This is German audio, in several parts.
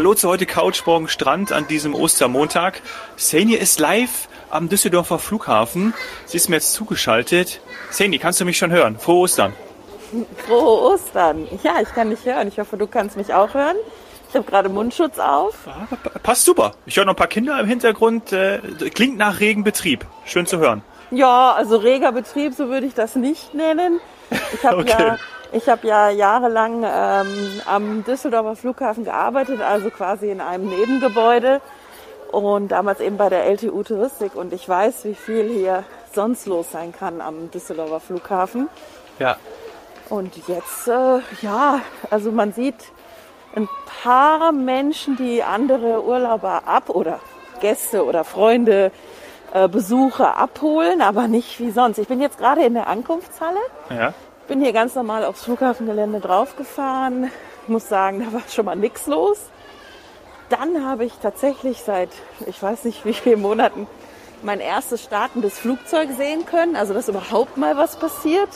Hallo zu heute Couch morgen Strand an diesem Ostermontag. Seni ist live am Düsseldorfer Flughafen. Sie ist mir jetzt zugeschaltet. Seni, kannst du mich schon hören? Frohe Ostern. Frohe Ostern. Ja, ich kann dich hören. Ich hoffe, du kannst mich auch hören. Ich habe gerade Mundschutz auf. Ja, passt super. Ich höre noch ein paar Kinder im Hintergrund. Äh, klingt nach regen Betrieb. Schön zu hören. Ja, also reger Betrieb, so würde ich das nicht nennen. Ich habe Okay. ja, ich habe ja jahrelang ähm, am Düsseldorfer Flughafen gearbeitet, also quasi in einem Nebengebäude und damals eben bei der LTU Touristik und ich weiß, wie viel hier sonst los sein kann am Düsseldorfer Flughafen. Ja. Und jetzt, äh, ja, also man sieht ein paar Menschen, die andere Urlauber ab oder Gäste oder Freunde, äh, Besucher abholen, aber nicht wie sonst. Ich bin jetzt gerade in der Ankunftshalle, Ja. Bin hier ganz normal aufs Flughafengelände draufgefahren. Ich muss sagen, da war schon mal nichts los. Dann habe ich tatsächlich seit, ich weiß nicht wie vielen Monaten, mein erstes startendes Flugzeug sehen können, also dass überhaupt mal was passiert.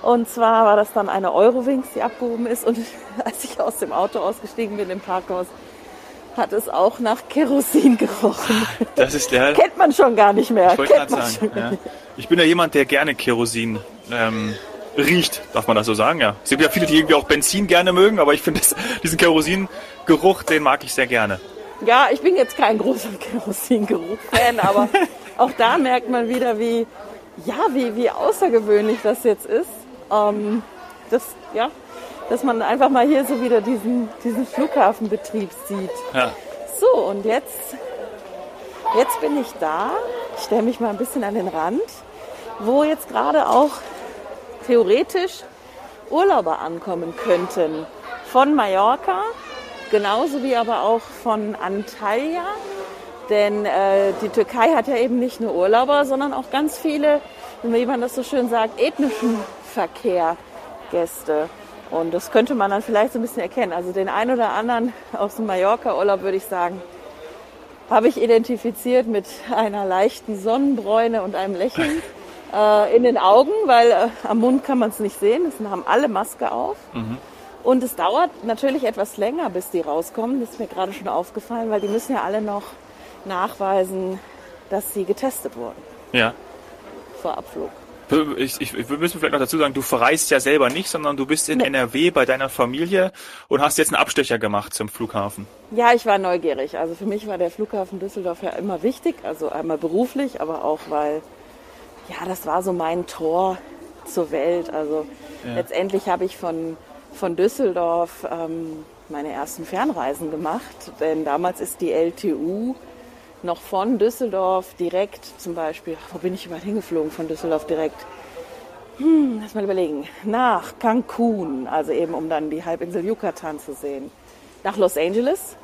Und zwar war das dann eine Eurowings, die abgehoben ist. Und als ich aus dem Auto ausgestiegen bin im Parkhaus, hat es auch nach Kerosin gerochen. Das ist der. Kennt man schon gar nicht mehr. Ich wollte gerade sagen. Ja. Ich bin ja jemand, der gerne Kerosin ähm, riecht, darf man das so sagen, ja. Es gibt ja viele, die irgendwie auch Benzin gerne mögen, aber ich finde diesen Kerosingeruch, den mag ich sehr gerne. Ja, ich bin jetzt kein großer Kerosingeruch-Fan, aber auch da merkt man wieder, wie, ja, wie, wie außergewöhnlich das jetzt ist. Ähm, das, ja, dass man einfach mal hier so wieder diesen, diesen Flughafenbetrieb sieht. Ja. So, und jetzt, jetzt bin ich da. Ich stelle mich mal ein bisschen an den Rand, wo jetzt gerade auch theoretisch Urlauber ankommen könnten. Von Mallorca, genauso wie aber auch von Antalya. Denn äh, die Türkei hat ja eben nicht nur Urlauber, sondern auch ganz viele, wie man das so schön sagt, ethnischen Verkehr, Gäste. Und das könnte man dann vielleicht so ein bisschen erkennen. Also den einen oder anderen aus dem Mallorca-Urlaub würde ich sagen, habe ich identifiziert mit einer leichten Sonnenbräune und einem Lächeln äh, in den Augen, weil äh, am Mund kann man es nicht sehen. Es haben alle Maske auf. Und es dauert natürlich etwas länger, bis die rauskommen. Das ist mir gerade schon aufgefallen, weil die müssen ja alle noch nachweisen, dass sie getestet wurden Ja. vor Abflug. Ich, ich, wir müssen vielleicht noch dazu sagen, du verreist ja selber nicht, sondern du bist in Nee. NRW bei deiner Familie und hast jetzt einen Abstecher gemacht zum Flughafen. Ja, ich war neugierig. Also für mich war der Flughafen Düsseldorf ja immer wichtig. Also einmal beruflich, aber auch weil, ja, das war so mein Tor zur Welt. Also letztendlich habe ich von, von Düsseldorf ähm, meine ersten Fernreisen gemacht. Denn damals ist die LTU noch von Düsseldorf direkt zum Beispiel, wo bin ich überall hingeflogen von Düsseldorf direkt? Hm, lass mal überlegen. Nach Cancun, also eben um dann die Halbinsel Yucatan zu sehen. Nach Los Angeles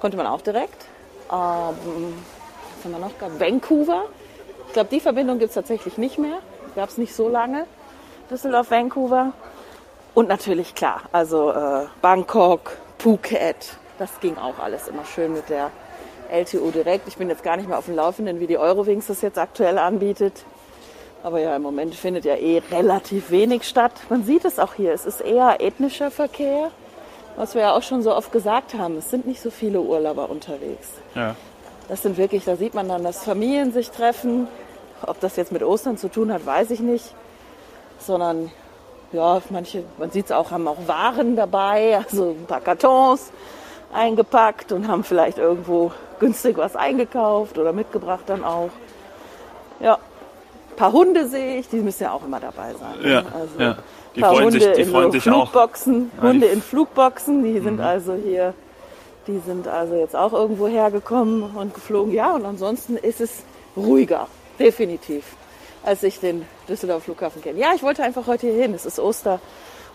konnte man auch direkt. Ähm, was haben wir noch gehabt? Vancouver. Ich glaube, die Verbindung gibt es tatsächlich nicht mehr. Gab es nicht so lange. Düsseldorf, Vancouver. Und natürlich klar, also äh, Bangkok, Phuket. Das ging auch alles immer schön mit der LTU direkt. Ich bin jetzt gar nicht mehr auf dem Laufenden, wie die Eurowings das jetzt aktuell anbietet. Aber ja, im Moment findet ja eh relativ wenig statt. Man sieht es auch hier. Es ist eher ethnischer Verkehr, was wir ja auch schon so oft gesagt haben. Es sind nicht so viele Urlauber unterwegs. Ja. Das sind wirklich, da sieht man dann, dass Familien sich treffen. Ob das jetzt mit Ostern zu tun hat, weiß ich nicht. Sondern, ja, manche, man sieht es auch, haben auch Waren dabei, also ein paar Kartons eingepackt und haben vielleicht irgendwo günstig was eingekauft oder mitgebracht dann auch. Ja, ein paar Hunde sehe ich, die müssen ja auch immer dabei sein. Ja, also ja. Die ein paar freuen Hunde sich- die in freuen sich auch. Flugboxen, Hunde Mhm. in Flugboxen, die sind also hier die sind also jetzt auch irgendwo hergekommen und geflogen. Ja, und ansonsten ist es ruhiger, definitiv, als ich den Düsseldorfer Flughafen kenne. Ja, ich wollte einfach heute hier hin. Es ist Oster,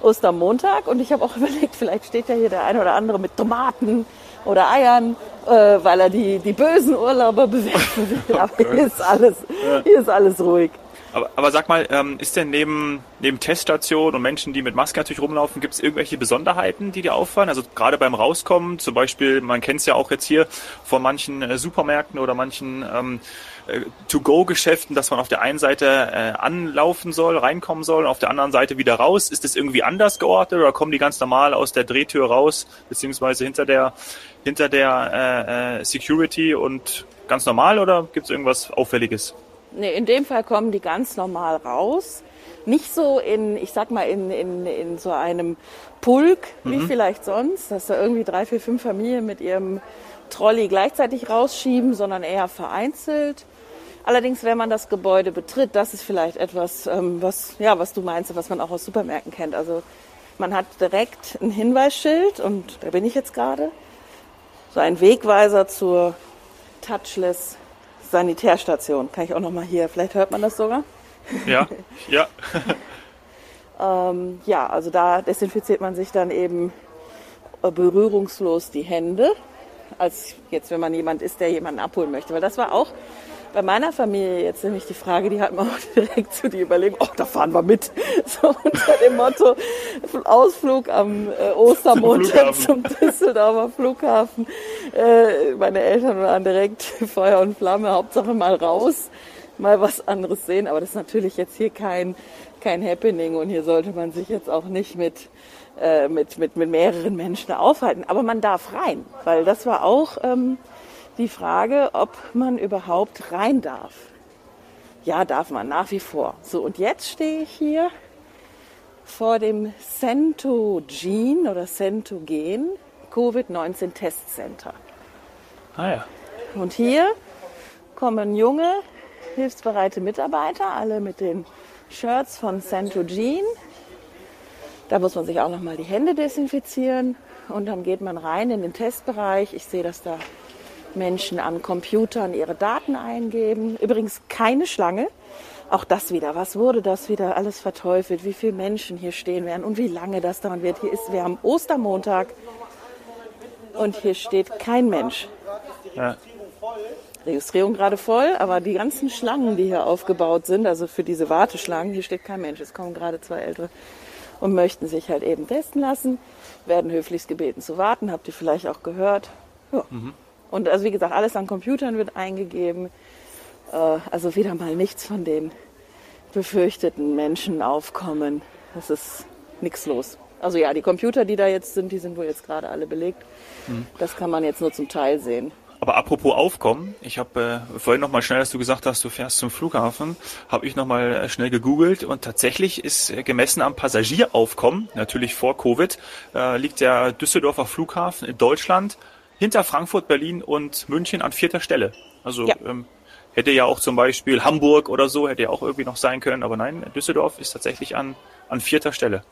Ostermontag und ich habe auch überlegt, vielleicht steht ja hier der eine oder andere mit Tomaten oder Eiern, äh, weil er die, die bösen Urlauber bewerfen will. Aber hier ist alles, hier ist alles ruhig. Aber, aber sag mal, ähm, ist denn neben, neben Teststationen und Menschen, die mit Maske natürlich rumlaufen, gibt es irgendwelche Besonderheiten, die dir auffallen? Also gerade beim Rauskommen, zum Beispiel, man kennt es ja auch jetzt hier von manchen äh, Supermärkten oder manchen ähm, äh, To-Go-Geschäften, dass man auf der einen Seite äh, anlaufen soll, reinkommen soll, und auf der anderen Seite wieder raus. Ist das irgendwie anders geordnet oder kommen die ganz normal aus der Drehtür raus, beziehungsweise hinter der hinter der äh, äh, Security und ganz normal oder gibt es irgendwas Auffälliges? Nee, in dem Fall kommen die ganz normal raus. Nicht so in, ich sag mal, in, in, in so einem Pulk wie mhm. vielleicht sonst, dass da irgendwie drei, vier, fünf Familien mit ihrem Trolley gleichzeitig rausschieben, sondern eher vereinzelt. Allerdings, wenn man das Gebäude betritt, das ist vielleicht etwas, ähm, was, ja, was du meinst, was man auch aus Supermärkten kennt. Also man hat direkt ein Hinweisschild und da bin ich jetzt gerade. So ein Wegweiser zur Touchless Sanitärstation. Kann ich auch noch mal hier, vielleicht hört man das sogar. Ja, ja. ähm, ja, also da desinfiziert man sich dann eben äh, berührungslos die Hände, als jetzt, wenn man jemand ist, der jemanden abholen möchte. Weil das war auch bei meiner Familie jetzt nämlich die Frage, die hatten wir auch direkt zu die Überlegung, ach, da fahren wir mit. So unter dem Motto Ausflug am äh, Ostermontag zum, zum Düsseldorfer Flughafen. Äh, meine Eltern waren direkt Feuer und Flamme, Hauptsache mal raus, mal was anderes sehen. Aber das ist natürlich jetzt hier kein, kein Happening und hier sollte man sich jetzt auch nicht mit äh, mit, mit, mit mehreren Menschen aufhalten. Aber man darf rein, weil das war auch ähm, die Frage, ob man überhaupt rein darf. Ja, darf man nach wie vor. So, und jetzt stehe ich hier vor dem Centogen oder Centogen Covid-19 Testcenter. Ah ja. Und hier kommen junge, hilfsbereite Mitarbeiter, alle mit den Shirts von Centogen. Da muss man sich auch nochmal die Hände desinfizieren und dann geht man rein in den Testbereich. Ich sehe, dass da Menschen an Computern ihre Daten eingeben. Übrigens keine Schlange. Auch das wieder. Was wurde das wieder alles verteufelt? Wie viele Menschen hier stehen werden und wie lange das dauern wird. Hier ist, wir haben Ostermontag und hier steht kein Mensch. Ja. Registrierung gerade voll, aber die ganzen Schlangen, die hier aufgebaut sind, also für diese Warteschlangen, hier steht kein Mensch. Es kommen gerade zwei Ältere und möchten sich halt eben testen lassen, werden höflichst gebeten zu warten, habt ihr vielleicht auch gehört. Ja. Mhm. Und also wie gesagt, alles an Computern wird eingegeben. Äh, also wieder mal nichts von den befürchteten Menschen aufkommen. Es ist nichts los. Also ja, die Computer, die da jetzt sind, die sind wohl jetzt gerade alle belegt. Mhm. Das kann man jetzt nur zum Teil sehen. Aber apropos Aufkommen, ich habe äh, vorhin noch mal schnell, dass du gesagt hast, du fährst zum Flughafen, habe ich noch mal äh, schnell gegoogelt und tatsächlich ist äh, gemessen am Passagieraufkommen, natürlich vor Covid, äh, liegt der Düsseldorfer Flughafen in Deutschland hinter Frankfurt, Berlin und München an vierter Stelle. Also ja. ähm, hätte ja auch zum Beispiel Hamburg oder so, hätte ja auch irgendwie noch sein können, aber nein, Düsseldorf ist tatsächlich an, an vierter Stelle.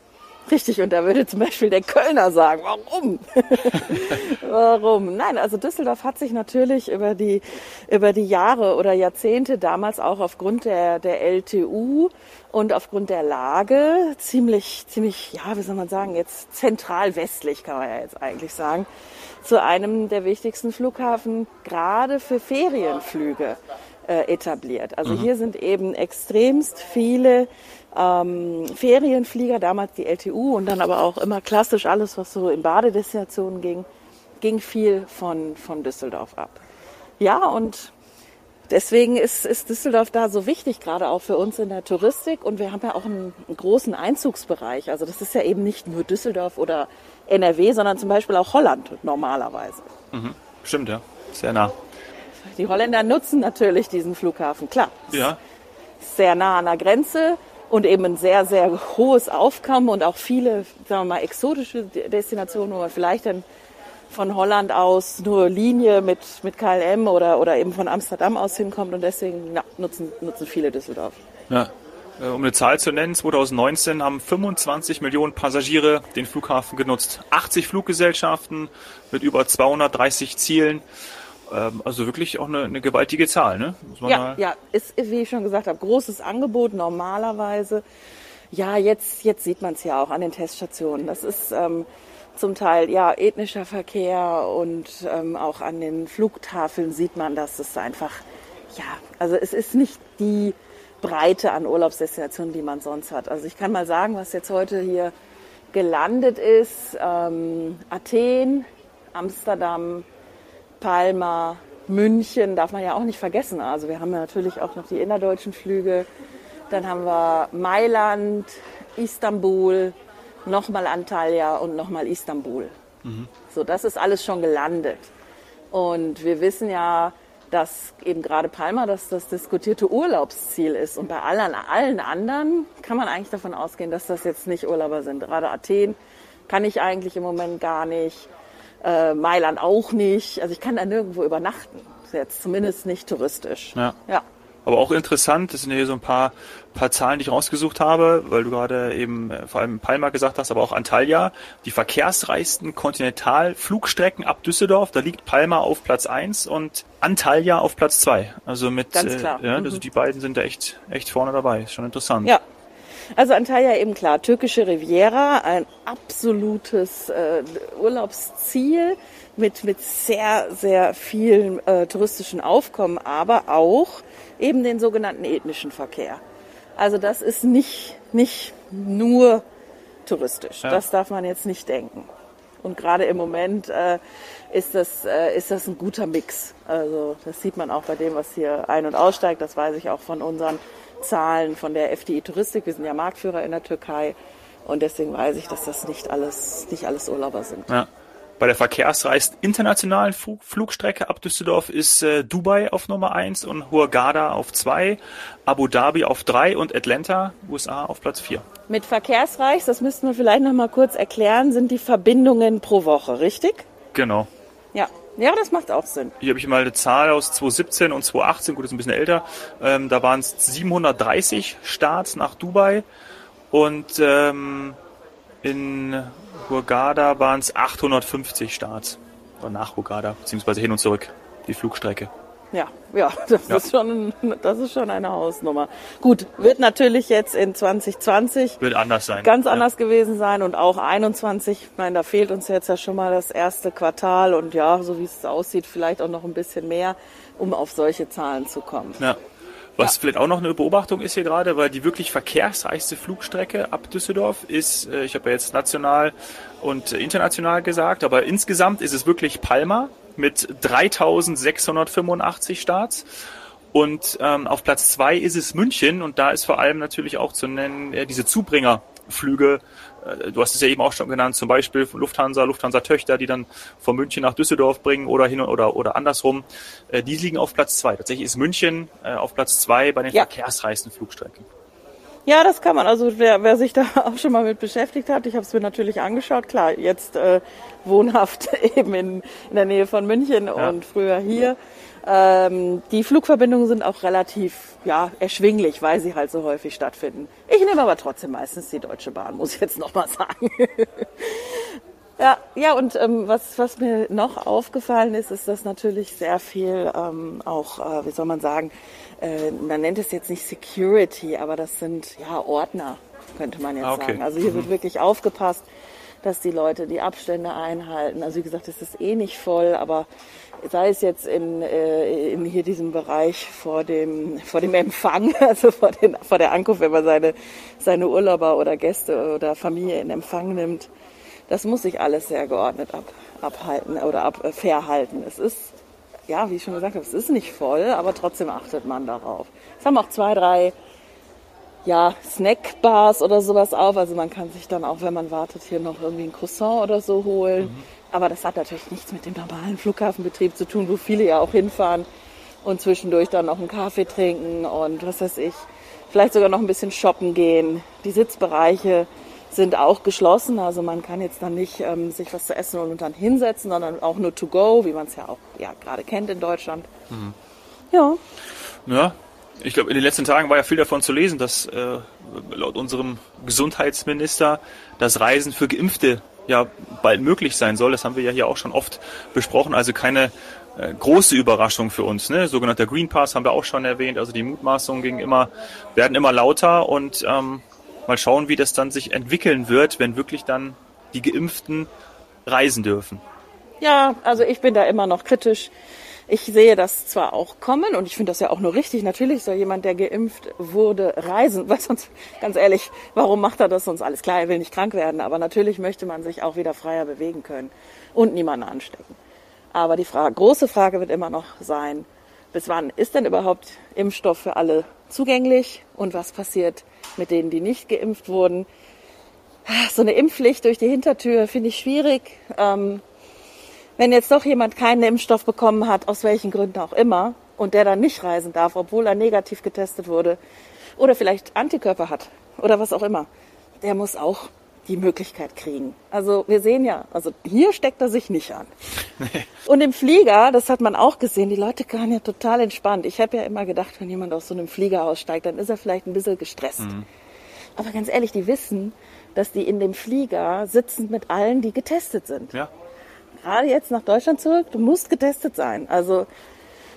Richtig, und da würde zum Beispiel der Kölner sagen, warum? warum? Nein, also Düsseldorf hat sich natürlich über die, über die Jahre oder Jahrzehnte damals auch aufgrund der, der LTU und aufgrund der Lage ziemlich, ziemlich, ja, wie soll man sagen, jetzt zentral westlich kann man ja jetzt eigentlich sagen, zu einem der wichtigsten Flughafen gerade für Ferienflüge äh, etabliert. Also mhm. hier sind eben extremst viele ähm, Ferienflieger, damals die LTU und dann aber auch immer klassisch alles, was so in Badedestinationen ging, ging viel von, von Düsseldorf ab. Ja, und deswegen ist, ist Düsseldorf da so wichtig, gerade auch für uns in der Touristik. Und wir haben ja auch einen, einen großen Einzugsbereich. Also das ist ja eben nicht nur Düsseldorf oder NRW, sondern zum Beispiel auch Holland normalerweise. Mhm. Stimmt, ja. Sehr nah. Die Holländer nutzen natürlich diesen Flughafen, klar. Ja. Sehr nah an der Grenze und eben ein sehr, sehr hohes Aufkommen und auch viele, sagen wir mal, exotische Destinationen, wo man vielleicht dann von Holland aus nur Linie mit, mit KLM oder, oder eben von Amsterdam aus hinkommt und deswegen ja, nutzen, nutzen viele Düsseldorf. Ja, äh, um eine Zahl zu nennen, 2019 haben 25 Millionen Passagiere den Flughafen genutzt. 80 Fluggesellschaften mit über 230 Zielen. Ähm, also wirklich auch eine, eine gewaltige Zahl, ne? ja, ja, ist, wie ich schon gesagt habe, großes Angebot normalerweise. Ja, jetzt, jetzt sieht man es ja auch an den Teststationen. Das ist ähm, zum Teil ja ethnischer Verkehr und ähm, auch an den Flugtafeln sieht man, dass es einfach, ja, also es ist nicht die Breite an Urlaubsdestinationen, die man sonst hat. Also ich kann mal sagen, was jetzt heute hier gelandet ist. Ähm, Athen, Amsterdam, Palma, München darf man ja auch nicht vergessen. Also wir haben ja natürlich auch noch die innerdeutschen Flüge. Dann haben wir Mailand, Istanbul, nochmal Antalya und nochmal Istanbul. Mhm. So, das ist alles schon gelandet. Und wir wissen ja, dass eben gerade Palma das, das diskutierte Urlaubsziel ist. Und bei allen, allen anderen kann man eigentlich davon ausgehen, dass das jetzt nicht Urlauber sind. Gerade Athen kann ich eigentlich im Moment gar nicht. Äh, Mailand auch nicht. Also ich kann da nirgendwo übernachten. Jetzt zumindest nicht touristisch. Ja. ja. Aber auch interessant, das sind hier so ein paar, paar Zahlen, die ich rausgesucht habe, weil du gerade eben äh, vor allem Palma gesagt hast, aber auch Antalya, die verkehrsreichsten Kontinentalflugstrecken ab Düsseldorf, da liegt Palma auf Platz eins und Antalya auf Platz zwei. Also mit, Ganz klar. Äh, ja, also mhm. die beiden sind da echt, echt vorne dabei. Ist schon interessant. Ja. Also Antalya eben klar, türkische Riviera, ein absolutes äh, Urlaubsziel mit, mit sehr, sehr vielen äh, touristischen Aufkommen, aber auch eben den sogenannten ethnischen Verkehr. Also das ist nicht, nicht nur touristisch. Ja. Das darf man jetzt nicht denken. Und gerade im Moment äh, ist, das, äh, ist das ein guter Mix. Also das sieht man auch bei dem, was hier ein- und aussteigt. Das weiß ich auch von unseren Zahlen von der FDI Touristik. Wir sind ja Marktführer in der Türkei. Und deswegen weiß ich, dass das nicht alles, nicht alles Urlauber sind. Ja. Bei der verkehrsreichsten internationalen Flug Flugstrecke ab Düsseldorf ist äh, Dubai auf Nummer 1 und Hurghada auf 2, Abu Dhabi auf 3 und Atlanta, USA, auf Platz 4. Mit verkehrsreich, das müssten wir vielleicht noch mal kurz erklären, sind die Verbindungen pro Woche, richtig? Genau. Ja, ja, das macht auch Sinn. Hier habe ich mal eine Zahl aus 2017 und 2018, gut, das ist ein bisschen älter. Ähm, da waren es 730 Starts nach Dubai und ähm, in Hurghada waren es 850 Starts. Oder nach Hurghada, beziehungsweise hin und zurück, die Flugstrecke. Ja, ja, das, ja. Ist schon, das ist schon eine Hausnummer. Gut, wird natürlich jetzt in 2020 wird anders sein. Ganz anders ja. gewesen sein und auch 21. Ich meine, da fehlt uns jetzt ja schon mal das erste Quartal und ja, so wie es aussieht, vielleicht auch noch ein bisschen mehr, um auf solche Zahlen zu kommen. Ja. Was ja. vielleicht auch noch eine Beobachtung ist hier gerade, weil die wirklich verkehrsreichste Flugstrecke ab Düsseldorf ist, äh, ich habe ja jetzt national und international gesagt, aber insgesamt ist es wirklich Palma mit 3685 Starts. Und ähm, auf Platz zwei ist es München und da ist vor allem natürlich auch zu nennen äh, diese Zubringerflüge äh, du hast es ja eben auch schon genannt, zum Beispiel von Lufthansa, Lufthansa-Töchter, die dann von München nach Düsseldorf bringen oder hin oder, oder andersrum. Äh, die liegen auf Platz zwei. Tatsächlich ist München äh, auf Platz zwei bei den ja. verkehrsreichsten Flugstrecken. Ja, das kann man. Also wer, wer sich da auch schon mal mit beschäftigt hat, ich habe es mir natürlich angeschaut. Klar, jetzt äh, wohnhaft eben in, in der Nähe von München ja. und früher hier. Ähm, die Flugverbindungen sind auch relativ ja, erschwinglich, weil sie halt so häufig stattfinden. Ich nehme aber trotzdem meistens die Deutsche Bahn, muss ich jetzt nochmal sagen. ja, ja, und ähm, was, was mir noch aufgefallen ist, ist, dass natürlich sehr viel ähm, auch, äh, wie soll man sagen, äh, man nennt es jetzt nicht Security, aber das sind ja Ordner, könnte man jetzt ah, okay. sagen. Also hier mhm. wird wirklich aufgepasst, dass die Leute die Abstände einhalten. Also wie gesagt, es ist eh nicht voll, aber sei es jetzt in, äh, in hier diesem Bereich vor dem, vor dem Empfang, also vor, den, vor der Ankunft, wenn man seine, seine Urlauber oder Gäste oder Familie in Empfang nimmt. Das muss sich alles sehr geordnet ab, abhalten oder ab, äh, fair halten. Es ist, ja, wie ich schon gesagt habe, es ist nicht voll, aber trotzdem achtet man darauf. Es haben auch zwei, drei ja, Snackbars oder sowas auf. Also man kann sich dann auch, wenn man wartet, hier noch irgendwie ein Croissant oder so holen. Mhm. Aber das hat natürlich nichts mit dem normalen Flughafenbetrieb zu tun, wo viele ja auch hinfahren und zwischendurch dann noch einen Kaffee trinken und was weiß ich, vielleicht sogar noch ein bisschen shoppen gehen. Die Sitzbereiche sind auch geschlossen, also man kann jetzt dann nicht ähm, sich was zu essen und dann hinsetzen, sondern auch nur to go, wie man es ja auch ja, gerade kennt in Deutschland. Mhm. Ja. Ja, ich glaube, in den letzten Tagen war ja viel davon zu lesen, dass äh, laut unserem Gesundheitsminister das Reisen für Geimpfte ja bald möglich sein soll. Das haben wir ja hier auch schon oft besprochen. Also keine äh, große Überraschung für uns. Ne? Sogenannter Green Pass haben wir auch schon erwähnt. Also die Mutmaßungen gegen immer, werden immer lauter und ähm, mal schauen, wie das dann sich entwickeln wird, wenn wirklich dann die Geimpften reisen dürfen. Ja, also ich bin da immer noch kritisch. Ich sehe das zwar auch kommen und ich finde das ja auch nur richtig. Natürlich soll jemand, der geimpft wurde, reisen, weil sonst, ganz ehrlich, warum macht er das sonst alles? Klar, er will nicht krank werden, aber natürlich möchte man sich auch wieder freier bewegen können und niemanden anstecken. Aber die Frage, große Frage wird immer noch sein, bis wann ist denn überhaupt Impfstoff für alle zugänglich und was passiert mit denen, die nicht geimpft wurden? So eine Impfpflicht durch die Hintertür finde ich schwierig. Ähm, wenn jetzt doch jemand keinen Impfstoff bekommen hat, aus welchen Gründen auch immer, und der dann nicht reisen darf, obwohl er negativ getestet wurde oder vielleicht Antikörper hat oder was auch immer, der muss auch die Möglichkeit kriegen. Also wir sehen ja, also hier steckt er sich nicht an. Nee. Und im Flieger, das hat man auch gesehen, die Leute waren ja total entspannt. Ich habe ja immer gedacht, wenn jemand aus so einem Flieger aussteigt, dann ist er vielleicht ein bisschen gestresst. Mhm. Aber ganz ehrlich, die wissen, dass die in dem Flieger sitzen mit allen, die getestet sind. Ja. Gerade jetzt nach Deutschland zurück, du musst getestet sein. Also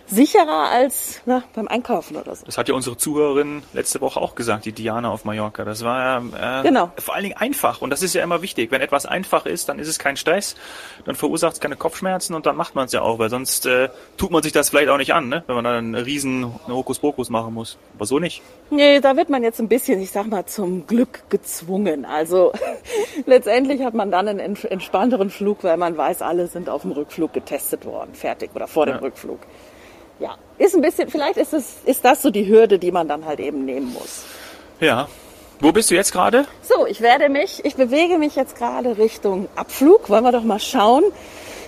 sicherer als na, beim Einkaufen oder so. Das hat ja unsere Zuhörerin letzte Woche auch gesagt, die Diana auf Mallorca. Das war äh, genau. vor allen Dingen einfach und das ist ja immer wichtig. Wenn etwas einfach ist, dann ist es kein Stress, dann verursacht es keine Kopfschmerzen und dann macht man es ja auch, weil sonst äh, tut man sich das vielleicht auch nicht an, ne? wenn man dann einen riesen Hokuspokus machen muss. Aber so nicht. Nee, da wird man jetzt ein bisschen, ich sag mal, zum Glück gezwungen. Also letztendlich hat man dann einen entspannteren Flug, weil man weiß, alle sind auf dem Rückflug getestet worden, fertig oder vor dem ja. Rückflug ja, ist ein bisschen, vielleicht ist es, ist das so die Hürde, die man dann halt eben nehmen muss. Ja. Wo bist du jetzt gerade? So, ich werde mich, ich bewege mich jetzt gerade Richtung Abflug. Wollen wir doch mal schauen,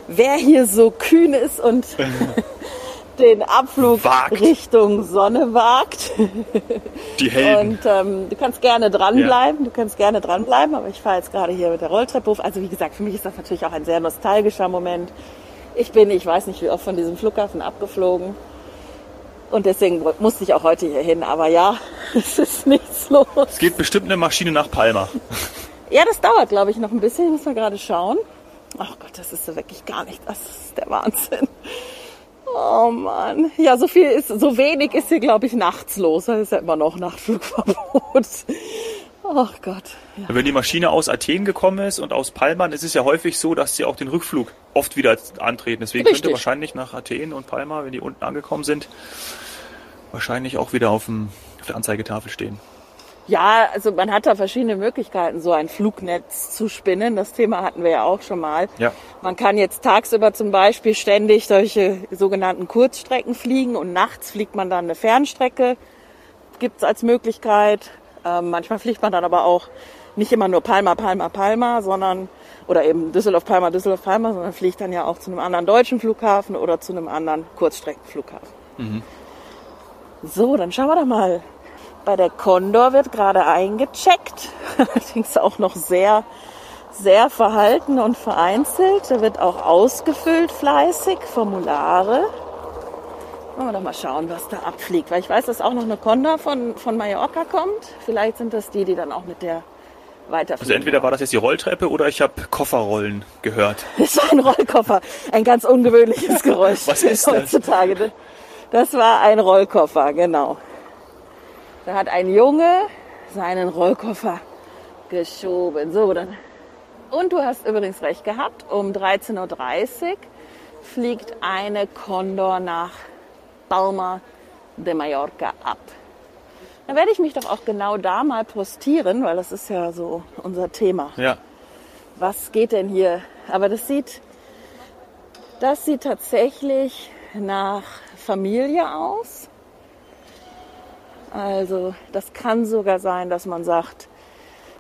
wer hier so kühn ist und den Abflug wagt. Richtung Sonne wagt. Die Helden. Und ähm, du kannst gerne dranbleiben, ja. du kannst gerne dranbleiben, aber ich fahre jetzt gerade hier mit der Rolltreppe hoch. Also wie gesagt, für mich ist das natürlich auch ein sehr nostalgischer Moment. Ich bin, ich weiß nicht wie oft, von diesem Flughafen abgeflogen. Und deswegen musste ich auch heute hier hin. Aber ja, es ist nichts los. Es geht bestimmt eine Maschine nach Palma. Ja, das dauert, glaube ich, noch ein bisschen. Ich muss mal gerade schauen. Ach Gott, das ist so wirklich gar nicht. Das ist der Wahnsinn. Oh Mann. Ja, so viel ist, so wenig ist hier, glaube ich, nachts los. Da ist ja immer noch Nachtflugverbot. Ach Gott. Ja. Wenn die Maschine aus Athen gekommen ist und aus Palma, ist es ja häufig so, dass sie auch den Rückflug oft wieder antreten. Deswegen Richtig. könnte wahrscheinlich nach Athen und Palma, wenn die unten angekommen sind, wahrscheinlich auch wieder auf, dem, auf der Anzeigetafel stehen. Ja, also man hat da verschiedene Möglichkeiten, so ein Flugnetz zu spinnen. Das Thema hatten wir ja auch schon mal. Ja. Man kann jetzt tagsüber zum Beispiel ständig solche sogenannten Kurzstrecken fliegen und nachts fliegt man dann eine Fernstrecke. Gibt es als Möglichkeit. Ähm, manchmal fliegt man dann aber auch nicht immer nur Palma, Palma, Palma, sondern oder eben Düsseldorf, Palma, Düsseldorf, Palma, sondern fliegt dann ja auch zu einem anderen deutschen Flughafen oder zu einem anderen Kurzstreckenflughafen. Mhm. So, dann schauen wir doch mal. Bei der Condor wird gerade eingecheckt, allerdings auch noch sehr, sehr verhalten und vereinzelt. Da wird auch ausgefüllt fleißig, Formulare. Wollen wir doch mal schauen, was da abfliegt. Weil ich weiß, dass auch noch eine Condor von, von Mallorca kommt. Vielleicht sind das die, die dann auch mit der weiterfliegen. Also entweder war das jetzt die Rolltreppe oder ich habe Kofferrollen gehört. Das war ein Rollkoffer. Ein ganz ungewöhnliches Geräusch. was ist das? Heutzutage. Das war ein Rollkoffer, genau. Da hat ein Junge seinen Rollkoffer geschoben. So, dann. Und du hast übrigens recht gehabt. Um 13.30 Uhr fliegt eine Condor nach Palma de Mallorca ab. Dann werde ich mich doch auch genau da mal postieren, weil das ist ja so unser Thema. Ja. Was geht denn hier? Aber das sieht, das sieht tatsächlich nach Familie aus. Also das kann sogar sein, dass man sagt,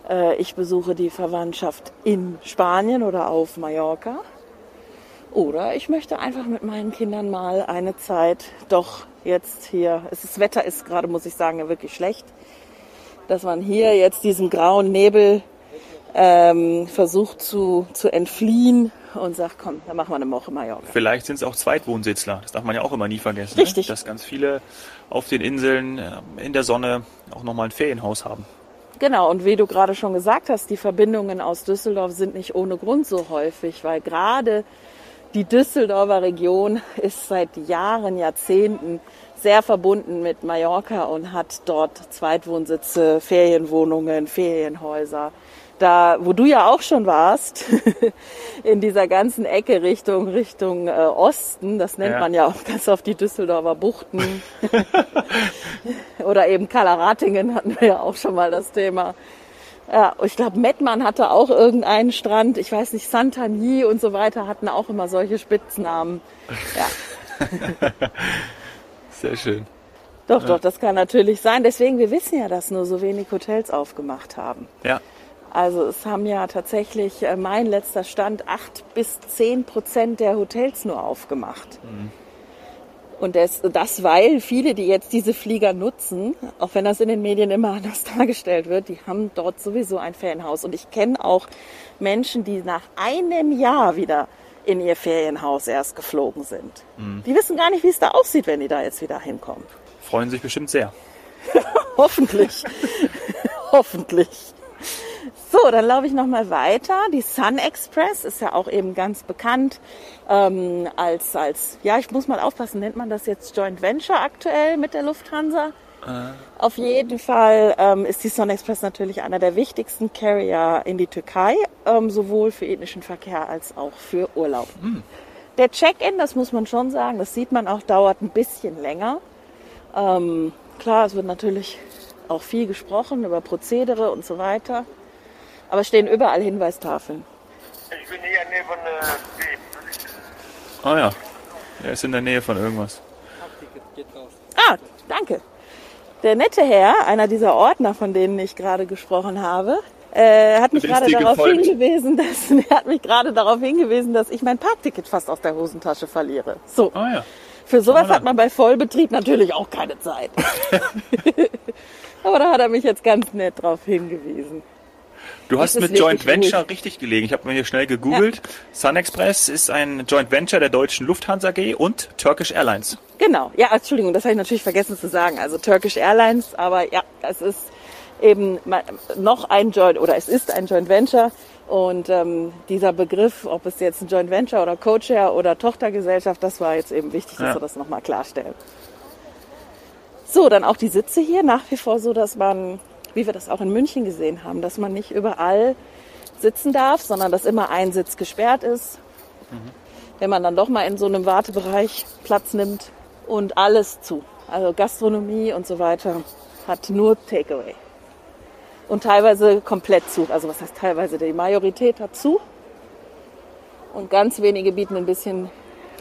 äh, ich besuche die Verwandtschaft in Spanien oder auf Mallorca. Oder ich möchte einfach mit meinen Kindern mal eine Zeit doch jetzt hier, es ist, das Wetter ist gerade, muss ich sagen, wirklich schlecht, dass man hier jetzt diesem grauen Nebel ähm, versucht zu, zu entfliehen und sagt, komm, dann machen wir eine Woche Mallorca. Vielleicht sind es auch Zweitwohnsitzler, das darf man ja auch immer nie vergessen. Ne? Richtig. Ne? Dass ganz viele auf den Inseln äh, in der Sonne auch nochmal ein Ferienhaus haben. Genau, und wie du gerade schon gesagt hast, die Verbindungen aus Düsseldorf sind nicht ohne Grund so häufig, weil gerade die Düsseldorfer Region ist seit Jahren, Jahrzehnten sehr verbunden mit Mallorca und hat dort Zweitwohnsitze, Ferienwohnungen, Ferienhäuser. da, wo du ja auch schon warst, in dieser ganzen Ecke Richtung Richtung äh, Osten, das nennt ja. man ja auch ganz oft die Düsseldorfer Buchten oder eben Kalaratingen hatten wir ja auch schon mal das Thema. Ja, ich glaube, Mettmann hatte auch irgendeinen Strand. Ich weiß nicht, Santagny und so weiter hatten auch immer solche Spitznamen. Ja. Sehr schön. Doch, ja. doch, das kann natürlich sein. Deswegen, wir wissen ja, dass nur so wenig Hotels aufgemacht haben. Ja. Also es haben ja tatsächlich, äh, mein letzter Stand, acht bis zehn Prozent der Hotels nur aufgemacht. Mhm. Und das, das, weil viele, die jetzt diese Flieger nutzen, auch wenn das in den Medien immer anders dargestellt wird, die haben dort sowieso ein Ferienhaus. Und ich kenne auch Menschen, die nach einem Jahr wieder in ihr Ferienhaus erst geflogen sind. Mhm. Die wissen gar nicht, wie es da aussieht, wenn die da jetzt wieder hinkommen. Freuen sich bestimmt sehr. Hoffentlich. Hoffentlich. So, dann laufe ich nochmal weiter. Die Sun Express ist ja auch eben ganz bekannt ähm, als, als, ja, ich muss mal aufpassen, nennt man das jetzt Joint Venture aktuell mit der Lufthansa? Äh. Auf jeden Fall ähm, ist die Sun Express natürlich einer der wichtigsten Carrier in die Türkei, ähm, sowohl für ethnischen Verkehr als auch für Urlaub. Hm. Der Check-in, das muss man schon sagen, das sieht man auch, dauert ein bisschen länger. Ähm, klar, es wird natürlich auch viel gesprochen über Prozedere und so weiter. Aber stehen überall Hinweistafeln. Ich bin hier neben äh, Ah ja, er ist in der Nähe von irgendwas. Ah, danke. Der nette Herr, einer dieser Ordner, von denen ich gerade gesprochen habe, äh, hat mich gerade darauf hingewiesen, dass er hat mich gerade darauf hingewiesen, dass ich mein Parkticket fast aus der Hosentasche verliere. So. Ah ja. Für sowas hat man bei Vollbetrieb natürlich auch keine Zeit. Aber da hat er mich jetzt ganz nett darauf hingewiesen. Du hast mit Joint Venture gut. richtig gelegen. Ich habe mir hier schnell gegoogelt. Ja. Sun Express ist ein Joint Venture der deutschen Lufthansa AG und Turkish Airlines. Genau. Ja, Entschuldigung, das habe ich natürlich vergessen zu sagen. Also Turkish Airlines, aber ja, es ist eben noch ein Joint oder es ist ein Joint Venture und ähm, dieser Begriff, ob es jetzt ein Joint Venture oder Co-Share oder Tochtergesellschaft, das war jetzt eben wichtig, dass ja. wir das nochmal klarstellen. So, dann auch die Sitze hier nach wie vor so, dass man wie wir das auch in München gesehen haben, dass man nicht überall sitzen darf, sondern dass immer ein Sitz gesperrt ist. Mhm. Wenn man dann doch mal in so einem Wartebereich Platz nimmt und alles zu. Also Gastronomie und so weiter hat nur Takeaway. Und teilweise komplett zu. Also was heißt teilweise? Die Majorität hat zu. Und ganz wenige bieten ein bisschen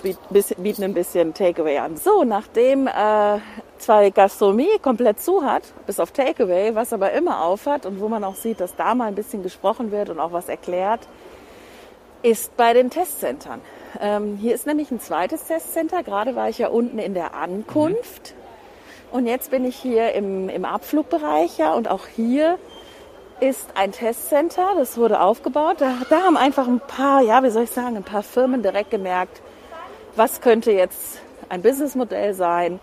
bieten ein bisschen Takeaway an. So, nachdem äh, zwar Gastronomie komplett zu hat, bis auf Takeaway, was aber immer aufhat und wo man auch sieht, dass da mal ein bisschen gesprochen wird und auch was erklärt, ist bei den Testcentern. Ähm, hier ist nämlich ein zweites Testcenter. Gerade war ich ja unten in der Ankunft. Mhm. Und jetzt bin ich hier im, im Abflugbereich ja und auch hier ist ein Testcenter, das wurde aufgebaut. Da, da haben einfach ein paar, ja, wie soll ich sagen, ein paar Firmen direkt gemerkt, was könnte jetzt ein Businessmodell sein.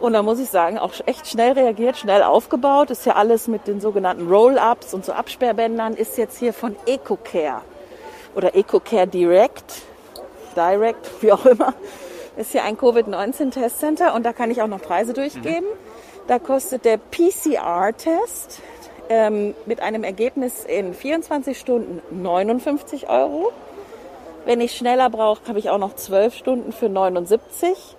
Und da muss ich sagen, auch echt schnell reagiert, schnell aufgebaut. Ist ja alles mit den sogenannten Roll-Ups und so Absperrbändern. Ist jetzt hier von EcoCare oder EcoCare Direct, Direct, wie auch immer. Ist hier ein Covid-19-Testcenter und da kann ich auch noch Preise durchgeben. Mhm. Da kostet der PCR-Test ähm, mit einem Ergebnis in 24 Stunden 59 Euro. Wenn ich schneller brauche, habe ich auch noch 12 Stunden für 79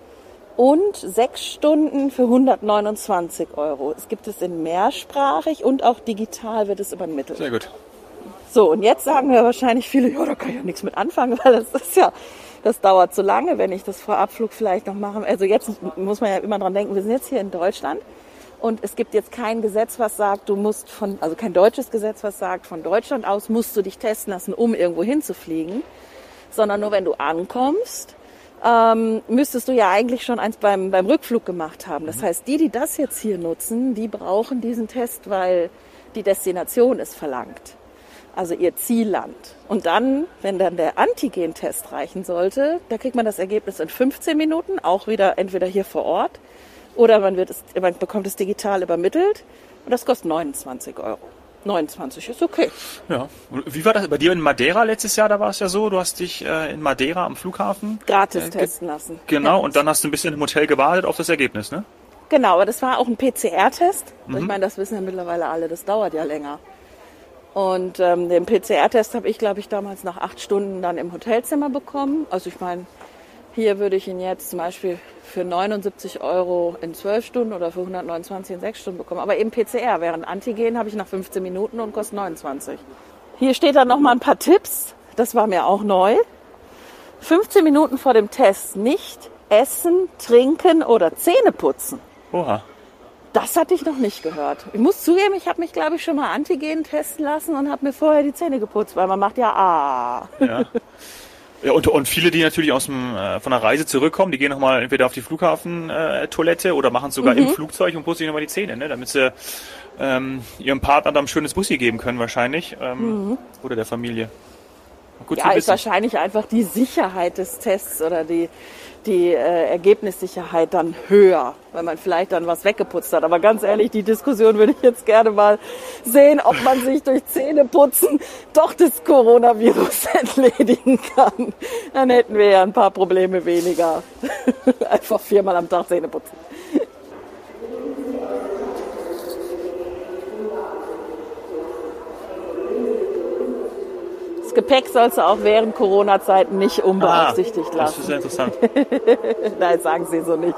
und 6 Stunden für 129 Euro. Es gibt es in mehrsprachig und auch digital wird es übermittelt. Sehr gut. So, und jetzt sagen wir wahrscheinlich viele, ja, da kann ich ja nichts mit anfangen, weil das ist ja, das dauert zu lange, wenn ich das vor Abflug vielleicht noch mache. Also jetzt muss man ja immer dran denken, wir sind jetzt hier in Deutschland und es gibt jetzt kein Gesetz, was sagt, du musst von, also kein deutsches Gesetz, was sagt, von Deutschland aus musst du dich testen lassen, um irgendwo hinzufliegen sondern nur wenn du ankommst, ähm, müsstest du ja eigentlich schon eins beim, beim Rückflug gemacht haben. Das mhm. heißt, die, die das jetzt hier nutzen, die brauchen diesen Test, weil die Destination es verlangt. Also ihr Zielland. Und dann, wenn dann der Antigen-Test reichen sollte, da kriegt man das Ergebnis in 15 Minuten, auch wieder entweder hier vor Ort oder man, wird es, man bekommt es digital übermittelt und das kostet 29 Euro. 29 ist okay. Ja. Und wie war das bei dir in Madeira letztes Jahr? Da war es ja so, du hast dich äh, in Madeira am Flughafen gratis äh, testen lassen. Genau, ja. und dann hast du ein bisschen im Hotel gewartet auf das Ergebnis, ne? Genau, aber das war auch ein PCR-Test. Mhm. Ich meine, das wissen ja mittlerweile alle, das dauert ja länger. Und ähm, den PCR-Test habe ich, glaube ich, damals nach acht Stunden dann im Hotelzimmer bekommen. Also ich meine, hier würde ich ihn jetzt zum Beispiel für 79 Euro in 12 Stunden oder für 129 in 6 Stunden bekommen. Aber eben PCR, während Antigen habe ich nach 15 Minuten und kostet 29. Hier steht dann nochmal ein paar Tipps. Das war mir auch neu. 15 Minuten vor dem Test nicht essen, trinken oder Zähne putzen. Oha. Das hatte ich noch nicht gehört. Ich muss zugeben, ich habe mich, glaube ich, schon mal Antigen testen lassen und habe mir vorher die Zähne geputzt, weil man macht ja ah. Ja. Ja, und, und viele, die natürlich aus dem, äh, von der Reise zurückkommen, die gehen nochmal entweder auf die Flughafentoilette äh, oder machen es sogar mhm. im Flugzeug und putzen sich nochmal die Zähne, ne? damit sie ähm, ihrem Partner dann ein schönes Bussi geben können wahrscheinlich ähm, mhm. oder der Familie. Gut ja, ist wahrscheinlich einfach die Sicherheit des Tests oder die, die äh, Ergebnissicherheit dann höher, weil man vielleicht dann was weggeputzt hat. Aber ganz ehrlich, die Diskussion würde ich jetzt gerne mal sehen, ob man sich durch Zähneputzen doch das Coronavirus entledigen kann. Dann hätten wir ja ein paar Probleme weniger. Einfach viermal am Tag Zähne putzen. Das Gepäck sollst du auch während Corona-Zeiten nicht unbeaufsichtigt ah, lassen. Das ist sehr interessant. Nein, sagen sie so nicht.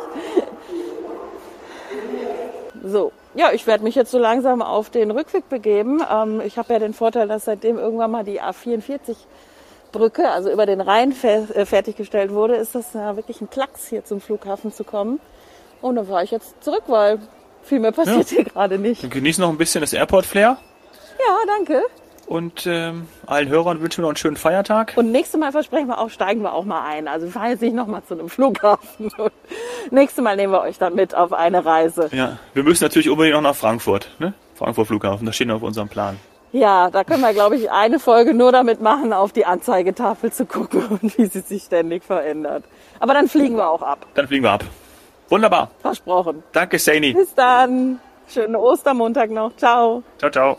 So, ja, ich werde mich jetzt so langsam auf den Rückweg begeben. Ähm, ich habe ja den Vorteil, dass seitdem irgendwann mal die A44 Brücke, also über den Rhein äh, fertiggestellt wurde, ist das ja wirklich ein Klacks, hier zum Flughafen zu kommen. Und dann fahre ich jetzt zurück, weil viel mehr passiert ja. hier gerade nicht. Dann genieß noch ein bisschen das Airport-Flair. Ja, danke. Und ähm, allen Hörern wünschen wir noch einen schönen Feiertag. Und nächstes Mal versprechen wir auch, steigen wir auch mal ein. Also wir fahren jetzt nicht nochmal zu einem Flughafen. nächstes Mal nehmen wir euch dann mit auf eine Reise. Ja, wir müssen natürlich unbedingt noch nach Frankfurt. Ne? Frankfurt Flughafen, das steht noch auf unserem Plan. Ja, da können wir, glaube ich, eine Folge nur damit machen, auf die Anzeigetafel zu gucken und wie sie sich ständig verändert. Aber dann fliegen wir auch ab. Dann fliegen wir ab. Wunderbar. Versprochen. Danke, Saini. Bis dann. Schönen Ostermontag noch. Ciao. Ciao, ciao.